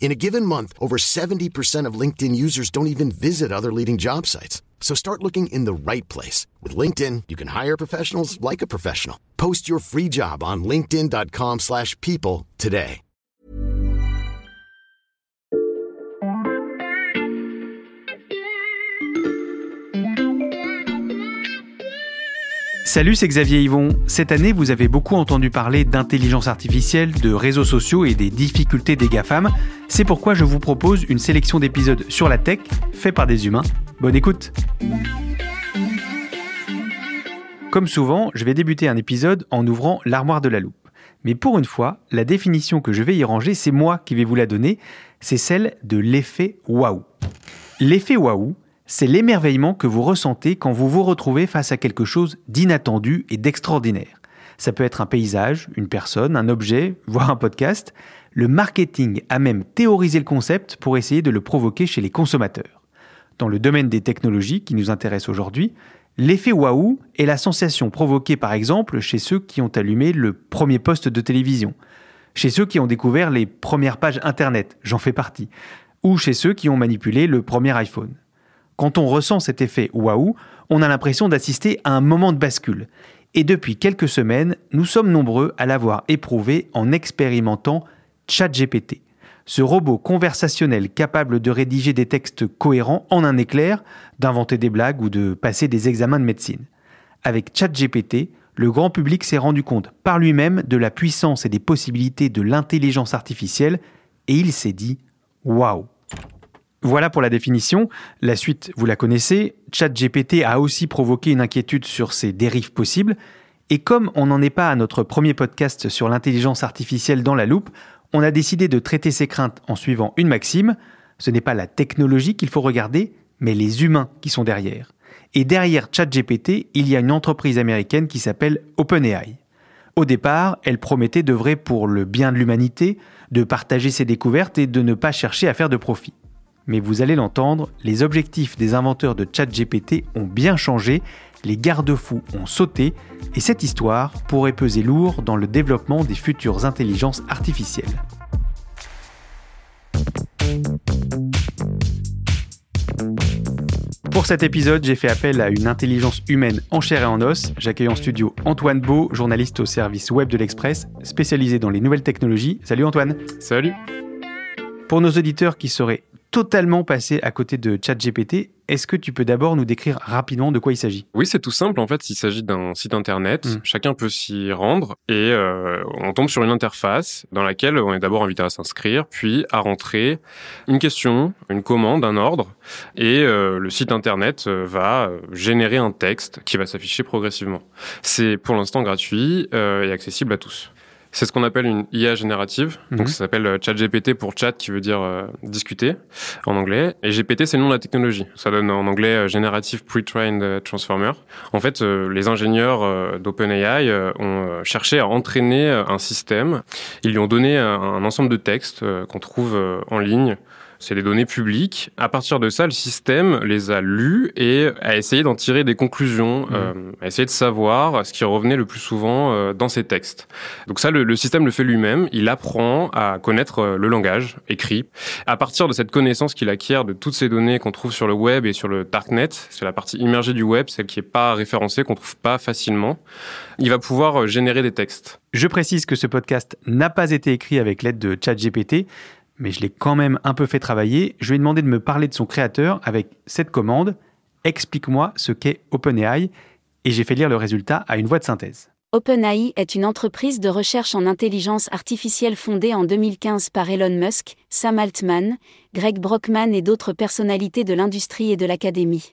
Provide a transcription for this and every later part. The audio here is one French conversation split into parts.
In a given month, over 70% of LinkedIn users don't even visit other leading job sites. So start looking in the right place. With LinkedIn, you can hire professionals like a professional. Post your free job on linkedin.com slash people today. Salut, c'est Xavier Yvon. Cette année, vous avez beaucoup entendu parler d'intelligence artificielle, de réseaux sociaux et des difficultés des GAFAM. C'est pourquoi je vous propose une sélection d'épisodes sur la tech, faits par des humains. Bonne écoute Comme souvent, je vais débuter un épisode en ouvrant l'armoire de la loupe. Mais pour une fois, la définition que je vais y ranger, c'est moi qui vais vous la donner, c'est celle de l'effet waouh. L'effet waouh, c'est l'émerveillement que vous ressentez quand vous vous retrouvez face à quelque chose d'inattendu et d'extraordinaire. Ça peut être un paysage, une personne, un objet, voire un podcast. Le marketing a même théorisé le concept pour essayer de le provoquer chez les consommateurs. Dans le domaine des technologies qui nous intéresse aujourd'hui, l'effet waouh est la sensation provoquée par exemple chez ceux qui ont allumé le premier poste de télévision, chez ceux qui ont découvert les premières pages Internet, j'en fais partie, ou chez ceux qui ont manipulé le premier iPhone. Quand on ressent cet effet waouh, on a l'impression d'assister à un moment de bascule. Et depuis quelques semaines, nous sommes nombreux à l'avoir éprouvé en expérimentant ChatGPT, ce robot conversationnel capable de rédiger des textes cohérents en un éclair, d'inventer des blagues ou de passer des examens de médecine. Avec ChatGPT, le grand public s'est rendu compte par lui-même de la puissance et des possibilités de l'intelligence artificielle et il s'est dit waouh voilà pour la définition. La suite, vous la connaissez. ChatGPT a aussi provoqué une inquiétude sur ses dérives possibles. Et comme on n'en est pas à notre premier podcast sur l'intelligence artificielle dans la loupe, on a décidé de traiter ces craintes en suivant une maxime. Ce n'est pas la technologie qu'il faut regarder, mais les humains qui sont derrière. Et derrière ChatGPT, il y a une entreprise américaine qui s'appelle OpenAI. Au départ, elle promettait d'œuvrer pour le bien de l'humanité, de partager ses découvertes et de ne pas chercher à faire de profit mais vous allez l'entendre, les objectifs des inventeurs de ChatGPT ont bien changé, les garde-fous ont sauté, et cette histoire pourrait peser lourd dans le développement des futures intelligences artificielles. Pour cet épisode, j'ai fait appel à une intelligence humaine en chair et en os. J'accueille en studio Antoine Beau, journaliste au service web de l'Express, spécialisé dans les nouvelles technologies. Salut Antoine. Salut. Pour nos auditeurs qui seraient totalement passé à côté de ChatGPT. Est-ce que tu peux d'abord nous décrire rapidement de quoi il s'agit? Oui, c'est tout simple. En fait, il s'agit d'un site internet. Mm. Chacun peut s'y rendre et euh, on tombe sur une interface dans laquelle on est d'abord invité à s'inscrire, puis à rentrer une question, une commande, un ordre, et euh, le site internet euh, va générer un texte qui va s'afficher progressivement. C'est pour l'instant gratuit et accessible à tous. C'est ce qu'on appelle une IA générative. Donc mhm. ça s'appelle euh, ChatGPT pour chat qui veut dire euh, discuter en anglais. Et GPT c'est le nom de la technologie. Ça donne en anglais euh, Generative Pre-trained Transformer. En fait, les ingénieurs d'OpenAI ont cherché à entraîner un système. Ils lui ont donné un ensemble de textes qu'on trouve en ligne c'est des données publiques. À partir de ça, le système les a lues et a essayé d'en tirer des conclusions, mmh. euh, a essayé de savoir ce qui revenait le plus souvent euh, dans ces textes. Donc ça, le, système le fait lui-même. Il apprend à connaître euh, le langage écrit. À partir de cette connaissance qu'il acquiert de toutes ces données qu'on trouve sur le web et sur le darknet, c'est la partie immergée du web, celle qui est pas référencée, qu'on trouve pas facilement, il va pouvoir générer des textes. Je précise que ce podcast n'a pas été écrit avec l'aide de ChatGPT, mais je l'ai quand même un peu fait travailler. Je lui ai demandé de me parler de son créateur avec cette commande Explique-moi ce qu'est OpenAI. et j'ai fait lire le résultat à une voix de synthèse. OpenAI est une entreprise de recherche en intelligence artificielle fondée en 2015 par Elon Musk, Sam Altman, Greg Brockman et d'autres personnalités de l'industrie et de l'académie.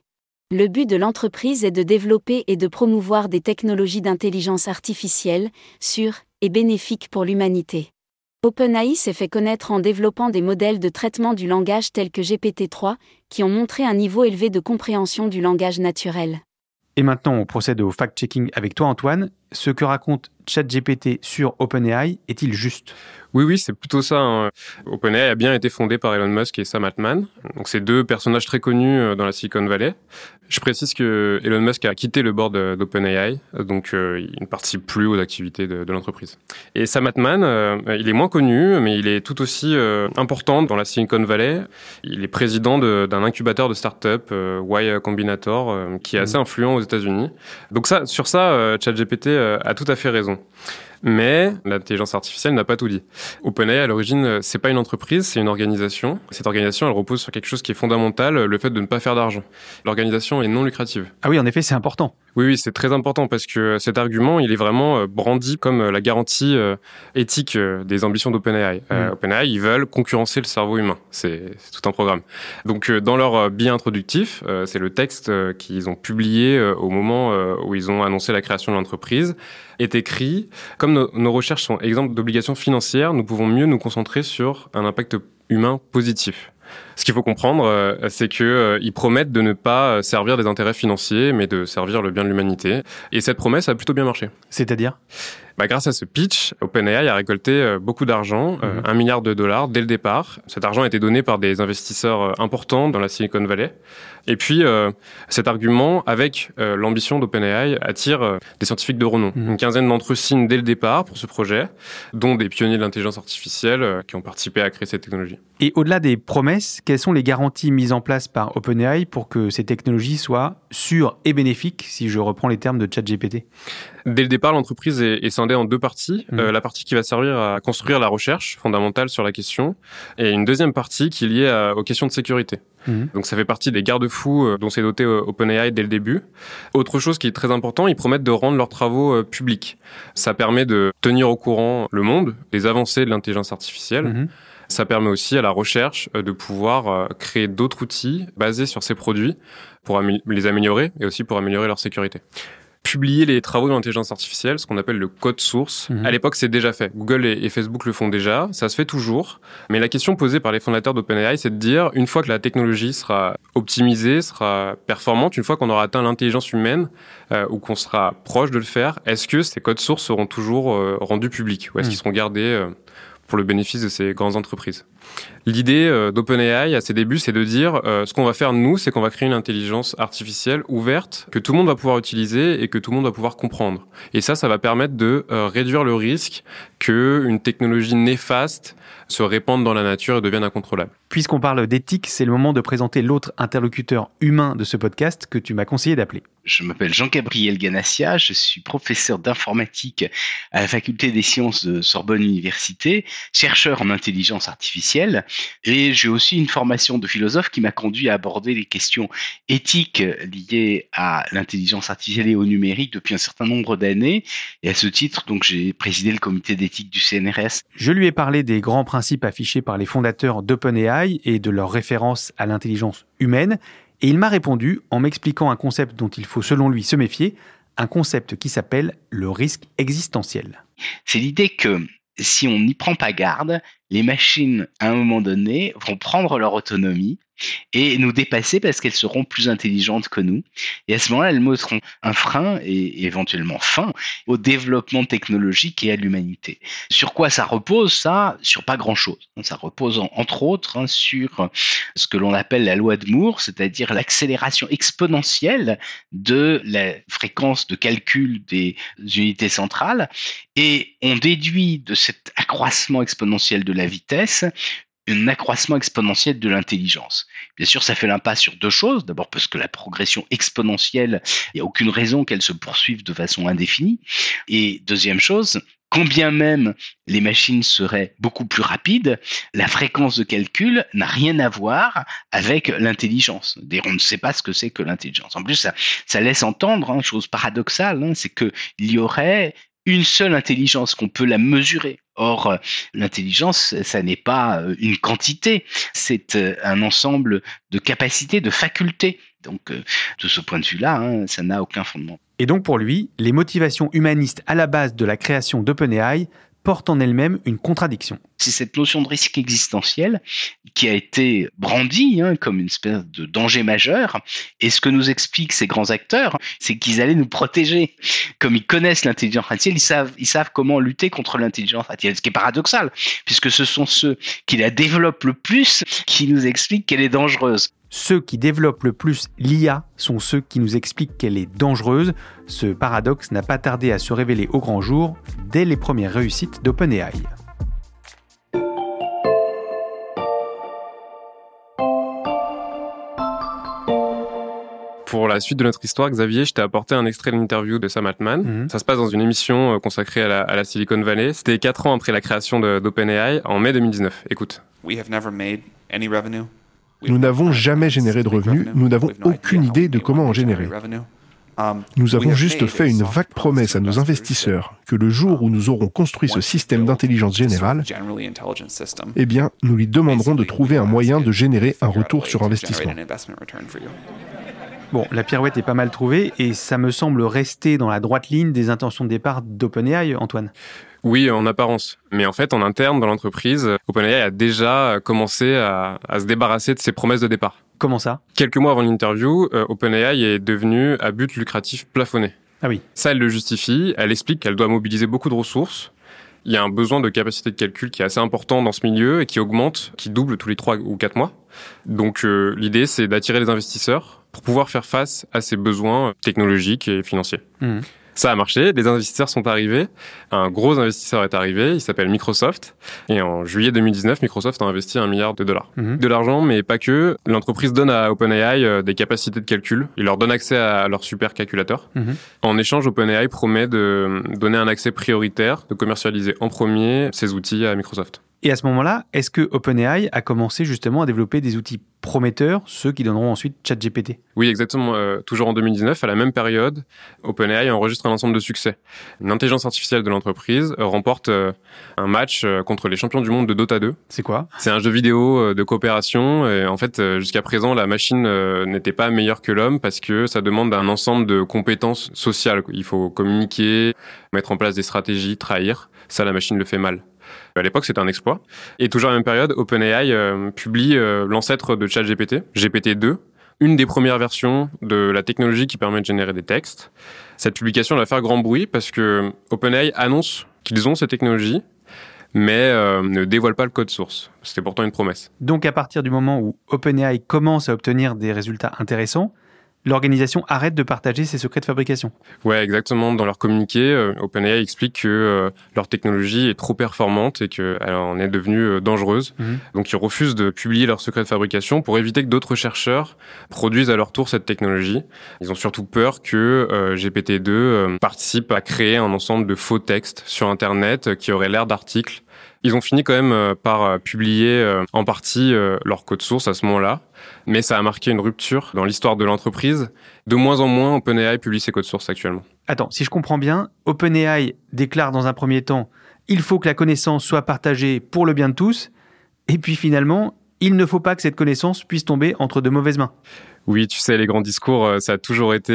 Le but de l'entreprise est de développer et de promouvoir des technologies d'intelligence artificielle, sûres et bénéfiques pour l'humanité. OpenAI s'est fait connaître en développant des modèles de traitement du langage tels que GPT-3, qui ont montré un niveau élevé de compréhension du langage naturel. Et maintenant, on procède au fact-checking avec toi, Antoine. Ce que raconte ChatGPT sur OpenAI est-il juste? Oui, oui, c'est plutôt ça. Hein. OpenAI a bien été fondé par Elon Musk et Sam Altman. Donc, c'est deux personnages très connus euh, dans la Silicon Valley. Je précise que Elon Musk a quitté le board d'OpenAI, donc euh, il ne participe plus aux activités de, l'entreprise. Et Sam Altman, euh, il est moins connu, mais il est tout aussi important dans la Silicon Valley. Il est président d'un incubateur de start-up, Y Combinator, qui est assez mmh. influent aux États-Unis. Donc ça, sur ça, ChatGPT a tout à fait raison. Mais l'intelligence artificielle n'a pas tout dit. OpenAI, à l'origine, c'est pas une entreprise, c'est une organisation. Cette organisation, elle repose sur quelque chose qui est fondamental, le fait de ne pas faire d'argent. L'organisation est non lucrative. Ah oui, en effet, c'est important. Oui, oui, c'est très important parce que cet argument, il est vraiment euh, brandi comme euh, la garantie euh, éthique des ambitions d'OpenAI. Mm. OpenAI, ils veulent concurrencer le cerveau humain. C'est tout un programme. Donc, dans leur billet introductif, c'est le texte qu'ils ont publié au moment où ils ont annoncé la création de l'entreprise, est écrit comme nos, nos recherches sont exemples d'obligations financières, nous pouvons mieux nous concentrer sur un impact humain positif. Ce qu'il faut comprendre, euh, c'est qu'ils euh, promettent de ne pas servir des intérêts financiers, mais de servir le bien de l'humanité. Et cette promesse a plutôt bien marché. C'est-à-dire? Bah, grâce à ce pitch, OpenAI a récolté euh, beaucoup d'argent, mhm. un milliard de dollars dès le départ. Cet argent a été donné par des investisseurs importants dans la Silicon Valley. Et puis, euh, cet argument, avec euh, l'ambition d'OpenAI, attire euh, des scientifiques de renom. Mmh. Une quinzaine d'entre eux signent dès le départ pour ce projet, dont des pionniers de l'intelligence artificielle qui ont participé à créer cette technologie. Et au-delà des promesses, quelles sont les garanties mises en place par OpenAI pour que ces technologies soient sûres et bénéfiques, si je reprends les termes de ChatGPT? Dès le départ, l'entreprise est, scindée en deux parties. Mmh. la partie qui va servir à construire la recherche fondamentale sur la question, et une deuxième partie qui est liée aux questions de sécurité. Mhm. Donc ça fait partie des garde-fous euh, dont s'est doté euh, OpenAI dès le début. Autre chose qui est très important, ils promettent de rendre leurs travaux euh, publics. Ça permet de tenir au courant le monde des avancées de l'intelligence artificielle. Mhm. Ça permet aussi à la recherche de pouvoir créer d'autres outils basés sur ces produits pour les améliorer et aussi pour améliorer leur sécurité publier les travaux de l'intelligence artificielle, ce qu'on appelle le code source. Mhm. À l'époque, c'est déjà fait. Google et, Facebook le font déjà. Ça se fait toujours. Mais la question posée par les fondateurs d'OpenAI, c'est de dire, une fois que la technologie sera optimisée, sera performante, une fois qu'on aura atteint l'intelligence humaine, euh, ou qu'on sera proche de le faire, est-ce que ces codes sources seront toujours euh, rendus publics ou est-ce mhm. qu'ils seront gardés euh, pour le bénéfice de ces grandes entreprises. L'idée euh, d'OpenAI à ses débuts, c'est de dire euh, ce qu'on va faire nous, c'est qu'on va créer une intelligence artificielle ouverte que tout le monde va pouvoir utiliser et que tout le monde va pouvoir comprendre. Et ça, ça va permettre de euh, réduire le risque que une technologie néfaste se répande dans la nature et devienne incontrôlable. Puisqu'on parle d'éthique, c'est le moment de présenter l'autre interlocuteur humain de ce podcast que tu m'as conseillé d'appeler. Je m'appelle Jean-Gabriel Ganassia, je suis professeur d'informatique à la faculté des sciences de Sorbonne Université, chercheur en intelligence artificielle, et j'ai aussi une formation de philosophe qui m'a conduit à aborder les questions éthiques liées à l'intelligence artificielle et au numérique depuis un certain nombre d'années. Et à ce titre, donc, j'ai présidé le comité d'éthique du CNRS. Je lui ai parlé des grands principes affichés par les fondateurs d'OpenAI et de leur référence à l'intelligence humaine et il m'a répondu en m'expliquant un concept dont il faut selon lui se méfier, un concept qui s'appelle le risque existentiel. C'est l'idée que si on n'y prend pas garde, les machines, à un moment donné, vont prendre leur autonomie et nous dépasser parce qu'elles seront plus intelligentes que nous. Et à ce moment-là, elles montreront un frein et éventuellement fin au développement technologique et à l'humanité. Sur quoi ça repose ça? Sur pas grand-chose. Ça repose entre autres hein, sur ce que l'on appelle la loi de Moore, c'est-à-dire l'accélération exponentielle de la fréquence de calcul des unités centrales. Et on déduit de cet accroissement exponentiel de la vitesse un accroissement exponentiel de l'intelligence. Bien sûr, ça fait l'impasse sur deux choses. D'abord parce que la progression exponentielle, il n'y a aucune raison qu'elle se poursuive de façon indéfinie. Et deuxième chose, combien même les machines seraient beaucoup plus rapides, la fréquence de calcul n'a rien à voir avec l'intelligence. On ne sait pas ce que c'est que l'intelligence. En plus, ça, laisse entendre, hein, chose paradoxale, hein, c'est qu'il y aurait une seule intelligence, qu'on peut la mesurer. Or, euh, l'intelligence, ça n'est pas euh, une quantité, c'est euh, un ensemble de capacités, de facultés. Donc, de ce point de vue-là, hein, ça n'a aucun fondement. Et donc, pour lui, les motivations humanistes à la base de la création d'OpenAI porte en elle-même une contradiction. C'est cette notion de risque existentiel qui a été brandie hein, comme une espèce de danger majeur. Et ce que nous expliquent ces grands acteurs, c'est qu'ils allaient nous protéger. Comme ils connaissent l'intelligence artificielle, ils savent, ils savent comment lutter contre l'intelligence artificielle. Ce qui est paradoxal, puisque ce sont ceux qui la développent le plus qui nous expliquent qu'elle est dangereuse. Ceux qui développent le plus l'IA sont ceux qui nous expliquent qu'elle est dangereuse. Ce paradoxe n'a pas tardé à se révéler au grand jour dès les premières réussites d'OpenAI. Pour la suite de notre histoire, Xavier, je t'ai apporté un extrait de l'interview de Sam Altman. Mhm. Ça se passe dans une émission euh, consacrée à la, Silicon Valley. C'était quatre ans après la création d'OpenAI, en mai 2019. Écoute. Nous n'avons jamais généré de revenus, nous n'avons aucune idée de comment en générer. Nous avons juste fait une vague promesse à nos investisseurs que le jour où nous aurons construit ce système d'intelligence générale, eh bien, nous lui demanderons de trouver un moyen de générer un retour sur investissement. Bon, la pirouette est pas mal trouvée et ça me semble rester dans la droite ligne des intentions de départ d'OpenAI, Antoine. Oui, en apparence. Mais en fait, en interne, dans l'entreprise, OpenAI a déjà commencé à, se débarrasser de ses promesses de départ. Comment ça? Quelques mois avant l'interview, euh, OpenAI est devenu à but lucratif plafonné. Ah oui. Ça, elle le justifie. Elle explique qu'elle doit mobiliser beaucoup de ressources. Il y a un besoin de capacité de calcul qui est assez important dans ce milieu et qui augmente, qui double tous les 3 ou 4 mois. Donc euh, l'idée, c'est d'attirer les investisseurs pour pouvoir faire face à ces besoins technologiques et financiers. Mmh. Ça a marché, les investisseurs sont arrivés, un gros investisseur est arrivé, il s'appelle Microsoft, et en juillet 2019, Microsoft a investi un milliard de dollars. Mhm. De l'argent, mais pas que. L'entreprise donne à OpenAI euh, des capacités de calcul, il leur donne accès à leur supercalculateur. Mhm. En échange, OpenAI promet de donner un accès prioritaire, de commercialiser en premier ces outils à Microsoft. Et à ce moment-là, est-ce que OpenAI a commencé justement à développer des outils prometteurs, ceux qui donneront ensuite ChatGPT? Oui, exactement. Euh, toujours en 2019, à la même période, OpenAI enregistre un ensemble de succès. L'intelligence artificielle de l'entreprise remporte euh, un match euh, contre les champions du monde de Dota 2. C'est quoi? C'est un jeu vidéo de coopération. Et en fait, jusqu'à présent, la machine n'était pas meilleure que l'homme parce que ça demande un ensemble de compétences sociales. Il faut communiquer, mettre en place des stratégies, trahir. Ça, la machine le fait mal. À l'époque, c'était un exploit. Et toujours à la même période, OpenAI euh, publie euh, l'ancêtre de ChatGPT, GPT-2, une des premières versions de la technologie qui permet de générer des textes. Cette publication va faire grand bruit parce que OpenAI annonce qu'ils ont cette technologie, mais euh, ne dévoile pas le code source. C'était pourtant une promesse. Donc à partir du moment où OpenAI commence à obtenir des résultats intéressants, l'organisation arrête de partager ses secrets de fabrication. Ouais, exactement. Dans leur communiqué, euh, OpenAI explique que euh, leur technologie est trop performante et qu'elle en est devenue euh, dangereuse. Mhm. Donc ils refusent de publier leurs secrets de fabrication pour éviter que d'autres chercheurs produisent à leur tour cette technologie. Ils ont surtout peur que GPT-2 participe à créer un ensemble de faux textes sur Internet qui auraient l'air d'articles ils ont fini quand même euh, par euh, publier euh, en partie leur code source à ce moment-là, mais ça a marqué une rupture dans l'histoire de l'entreprise. De moins en moins, OpenAI publie ses codes sources actuellement. Attends, si je comprends bien, OpenAI déclare dans un premier temps il faut que la connaissance soit partagée pour le bien de tous, et puis finalement, il ne faut pas que cette connaissance puisse tomber entre de mauvaises mains. Oui, tu sais, les grands discours, ça a toujours été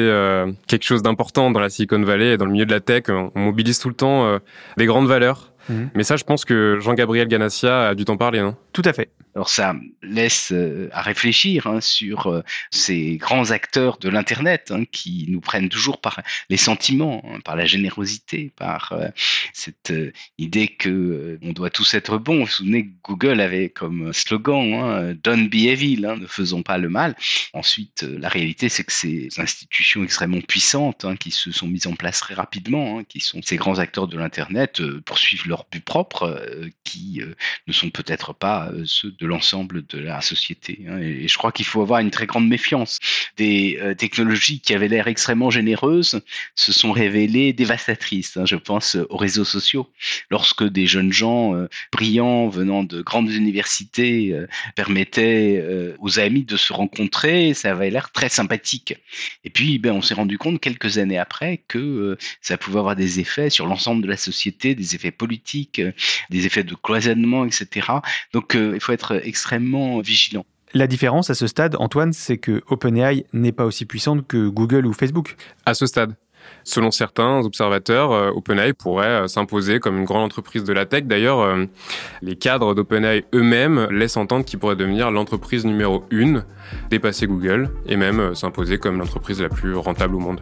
quelque chose d'important dans la Silicon Valley et dans le milieu de la tech. On mobilise tout le temps des grandes valeurs Mais ça, je pense que Jean-Gabriel Ganassia a dû t'en parler, non? Tout à fait. Alors ça laisse euh, à réfléchir hein, sur euh, ces grands acteurs de l'internet hein, qui nous prennent toujours par les sentiments, hein, par la générosité, par euh, cette idée que on doit tous être bons. Vous vous souvenez que Google avait comme slogan "Don't be evil", ne faisons pas le mal. Ensuite, la réalité, c'est que ces institutions extrêmement puissantes qui se sont mises en place très rapidement, qui sont ces grands acteurs de l'internet, poursuivent leur but propre, qui ne sont peut-être pas euh, ceux de l'ensemble de la société. Hein. Et je crois qu'il faut avoir une très grande méfiance. Des euh, technologies qui avaient l'air extrêmement généreuses se sont révélées dévastatrices. Hein. Je pense aux réseaux sociaux. Lorsque des jeunes gens brillants venant de grandes universités permettaient aux amis de se rencontrer, ça avait l'air très sympathique. Et puis, ben, on s'est rendu compte quelques années après que ça pouvait avoir des effets sur l'ensemble de la société, des effets politiques, des effets de cloisonnement, etc. Donc euh, il faut être extrêmement vigilant. La différence à ce stade, Antoine, c'est que OpenAI n'est pas aussi puissante que Google ou Facebook. À ce stade. Selon certains observateurs, euh, OpenAI pourrait euh, s'imposer comme une grande entreprise de la tech. D'ailleurs, les cadres d'OpenAI eux-mêmes laissent entendre qu'il pourrait devenir l'entreprise numéro une, dépasser Google et même s'imposer comme l'entreprise la plus rentable au monde.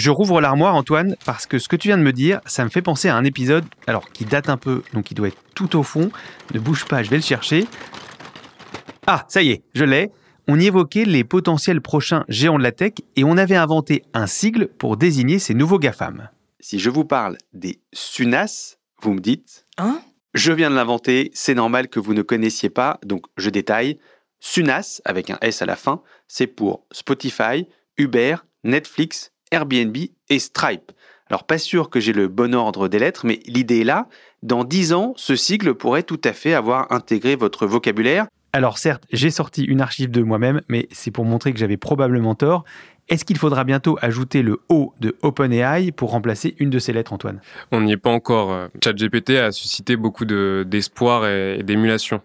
Je rouvre l'armoire, Antoine, parce que ce que tu viens de me dire, ça me fait penser à un épisode, alors qui date un peu, donc il doit être tout au fond. Ne bouge pas, je vais le chercher. Ah, ça y est, je l'ai. On y évoquait les potentiels prochains géants de la tech et on avait inventé un sigle pour désigner ces nouveaux GAFAM. Si je vous parle des SUNAS, vous me dites Hein? Je viens de l'inventer, c'est normal que vous ne connaissiez pas, donc je détaille. SUNAS, avec un S à la fin, c'est pour Spotify, Uber, Netflix, Airbnb et Stripe. Alors pas sûr que j'ai le bon ordre des lettres, mais l'idée est là. Dans 10 ans, ce sigle pourrait tout à fait avoir intégré votre vocabulaire. Alors certes, j'ai sorti une archive de moi-même, mais c'est pour montrer que j'avais probablement tort. Est-ce qu'il faudra bientôt ajouter le O de OpenAI pour remplacer une de ces lettres, Antoine? On n'y est pas encore. ChatGPT a suscité beaucoup d'espoir et d'émulation.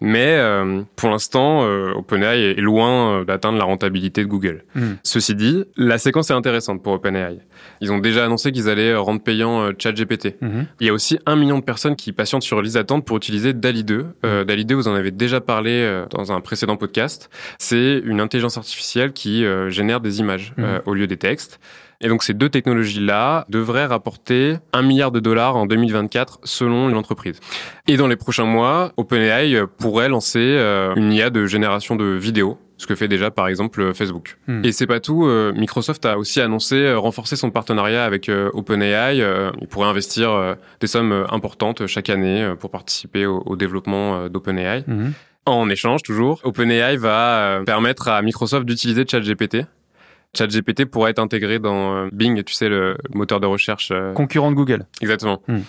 Mais euh, pour l'instant, euh, OpenAI est loin euh, d'atteindre la rentabilité de Google. Hmm. Ceci dit, la séquence est intéressante pour OpenAI. Ils ont déjà annoncé qu'ils allaient rendre payant ChatGPT. Hmm. Il y a aussi un million de personnes qui patientent sur liste d'attente pour utiliser DALI 2. DALI 2, vous en avez déjà parlé dans un précédent podcast. C'est une intelligence artificielle qui génère des images hmm. au lieu des textes. Et donc ces deux technologies-là devraient rapporter un milliard de dollars en 2024 selon l'entreprise. Et dans les prochains mois, OpenAI pourrait lancer euh, une IA de génération de vidéos ce que fait déjà par exemple Facebook. Hmm. Et c'est pas tout, euh, Microsoft a aussi annoncé euh, renforcer son partenariat avec OpenAI. il pourrait investir des sommes importantes chaque année pour participer au, développement d'OpenAI. Hmm. En échange, toujours, OpenAI va permettre à Microsoft d'utiliser ChatGPT ChatGPT pourrait être intégré dans euh, Bing, tu sais, le moteur de recherche. Euh, Concurrent de Google. Exactement. Hmm.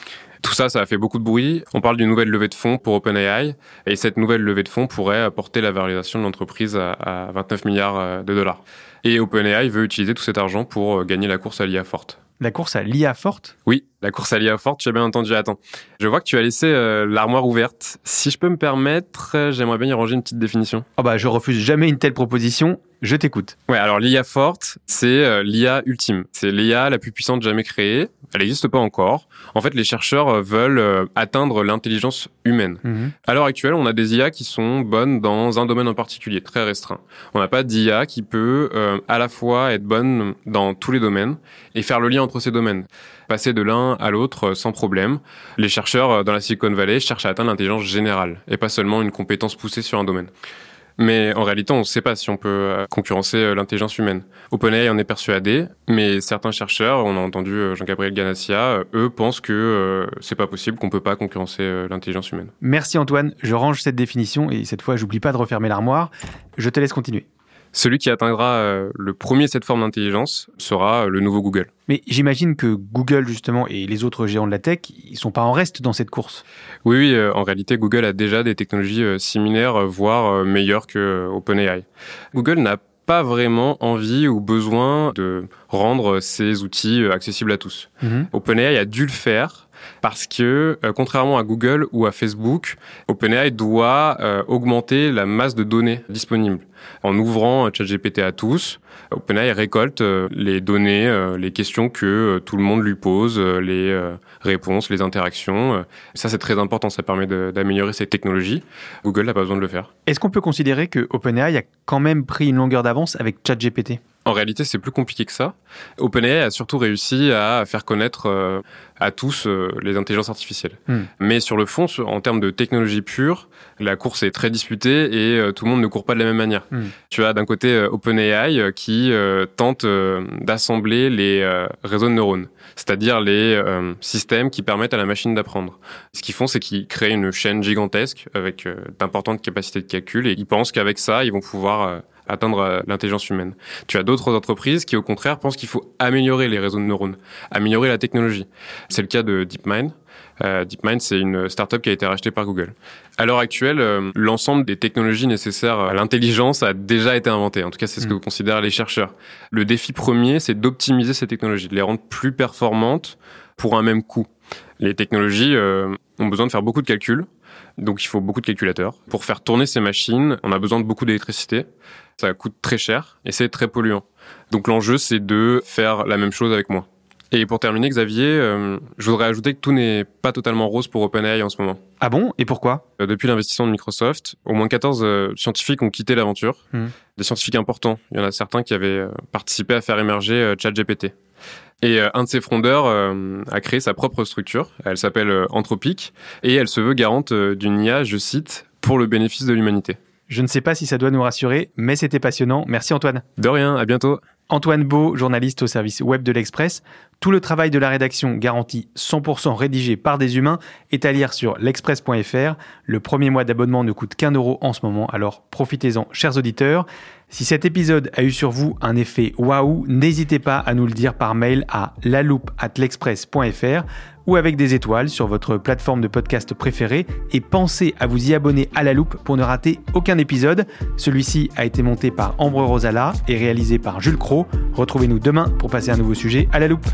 Tout ça, ça a fait beaucoup de bruit. On parle d'une nouvelle levée de fonds pour OpenAI. Et cette nouvelle levée de fonds pourrait apporter la valorisation de l'entreprise à, 29 milliards euh, de dollars. Et OpenAI veut utiliser tout cet argent pour gagner la course à l'IA forte. La course à l'IA forte? Oui, la course à l'IA forte, tu as bien entendu. Attends, je vois que tu as laissé l'armoire ouverte. Si je peux me permettre, j'aimerais bien y ranger une petite définition. Oh bah, je refuse jamais une telle proposition. Je t'écoute. Ouais, alors l'IA forte, c'est euh, l'IA ultime. C'est l'IA la plus puissante jamais créée. Elle n'existe pas encore. En fait, les chercheurs euh, veulent euh, atteindre l'intelligence humaine. Mhm. À l'heure actuelle, on a des IA qui sont bonnes dans un domaine en particulier, très restreint. On n'a pas d'IA qui peut à la fois être bonne dans tous les domaines et faire le lien entre ces domaines. Passer de l'un à l'autre sans problème. Les chercheurs dans la Silicon Valley cherchent à atteindre l'intelligence générale et pas seulement une compétence poussée sur un domaine. Mais en réalité, on ne sait pas si on peut euh, concurrencer euh, l'intelligence humaine. OpenAI en est persuadé, mais certains chercheurs, on a entendu euh, Jean-Gabriel Ganassia, eux pensent que c'est pas possible, qu'on peut pas concurrencer l'intelligence humaine. Merci Antoine, je range cette définition et cette fois, j'oublie pas de refermer l'armoire. Je te laisse continuer. Celui qui atteindra euh, le premier cette forme d'intelligence sera euh, le nouveau Google. Mais j'imagine que Google, justement, et les autres géants de la tech, ils sont pas en reste dans cette course. Oui, oui, euh, en réalité, Google a déjà des technologies similaires, voire meilleures que OpenAI. Google n'a pas vraiment envie ou besoin de rendre ses outils accessibles à tous. Mhm. OpenAI a dû le faire parce que euh, contrairement à Google ou à Facebook, OpenAI doit euh, augmenter la masse de données disponibles en ouvrant ChatGPT à tous. OpenAI récolte les données, les questions que tout le monde lui pose, les réponses, les interactions. Ça, c'est très important. Ça permet d'améliorer ces technologies. Google n'a pas besoin de le faire. Est-ce qu'on peut considérer que OpenAI a quand même pris une longueur d'avance avec ChatGPT? En réalité, c'est plus compliqué que ça. OpenAI a surtout réussi à faire connaître euh, à tous euh, les intelligences artificielles. Hmm. Mais sur le fond, en termes de technologie pure, la course est très disputée et euh, tout le monde ne court pas de la même manière. Hmm. Tu as d'un côté OpenAI qui tente d'assembler les réseaux de neurones, c'est-à-dire les systèmes qui permettent à la machine d'apprendre. Ce qu'ils font, c'est qu'ils créent une chaîne gigantesque avec d'importantes capacités de calcul et ils pensent qu'avec ça, ils vont pouvoir atteindre euh, l'intelligence humaine. Tu as d'autres entreprises qui, au contraire, pensent qu'il faut améliorer les réseaux de neurones, améliorer la technologie. C'est le cas de DeepMind. Euh, DeepMind, c'est une startup qui a été rachetée par Google. À l'heure actuelle, euh, l'ensemble des technologies nécessaires à l'intelligence a déjà été inventé. En tout cas, c'est ce que mm. considèrent les chercheurs. Le défi premier, c'est d'optimiser ces technologies, de les rendre plus performantes pour un même coût. Les technologies ont besoin de faire beaucoup de calculs, donc il faut beaucoup de calculateurs. Pour faire tourner ces machines, on a besoin de beaucoup d'électricité. Ça coûte très cher et c'est très polluant. Donc l'enjeu, c'est de faire la même chose avec moi. Et pour terminer, Xavier, euh, je voudrais ajouter que tout n'est pas totalement rose pour OpenAI en ce moment. Ah bon? Et pourquoi? Euh, Depuis l'investissement de Microsoft, au moins 14 euh, scientifiques ont quitté l'aventure. Hmm. Des scientifiques importants. Il y en a certains qui avaient participé à faire émerger ChatGPT. Et un de ses frondeurs a créé sa propre structure. Elle s'appelle Anthropic et elle se veut garante d'une IA, je cite, pour le bénéfice de l'humanité. Je ne sais pas si ça doit nous rassurer, mais c'était passionnant. Merci Antoine. De rien, à bientôt. Antoine Beau, journaliste au service web de l'Express. Tout le travail de la rédaction garanti 100% rédigé par des humains est à lire sur l'express.fr. Le premier mois d'abonnement ne coûte qu'un euro en ce moment, alors profitez-en, chers auditeurs. Si cet épisode a eu sur vous un effet waouh, n'hésitez pas à nous le dire par mail à l'express.fr ou avec des étoiles sur votre plateforme de podcast préférée et pensez à vous y abonner à la loupe pour ne rater aucun épisode. Celui-ci a été monté par Ambre Rosala et réalisé par Jules Cro. Retrouvez-nous demain pour passer un nouveau sujet à la loupe.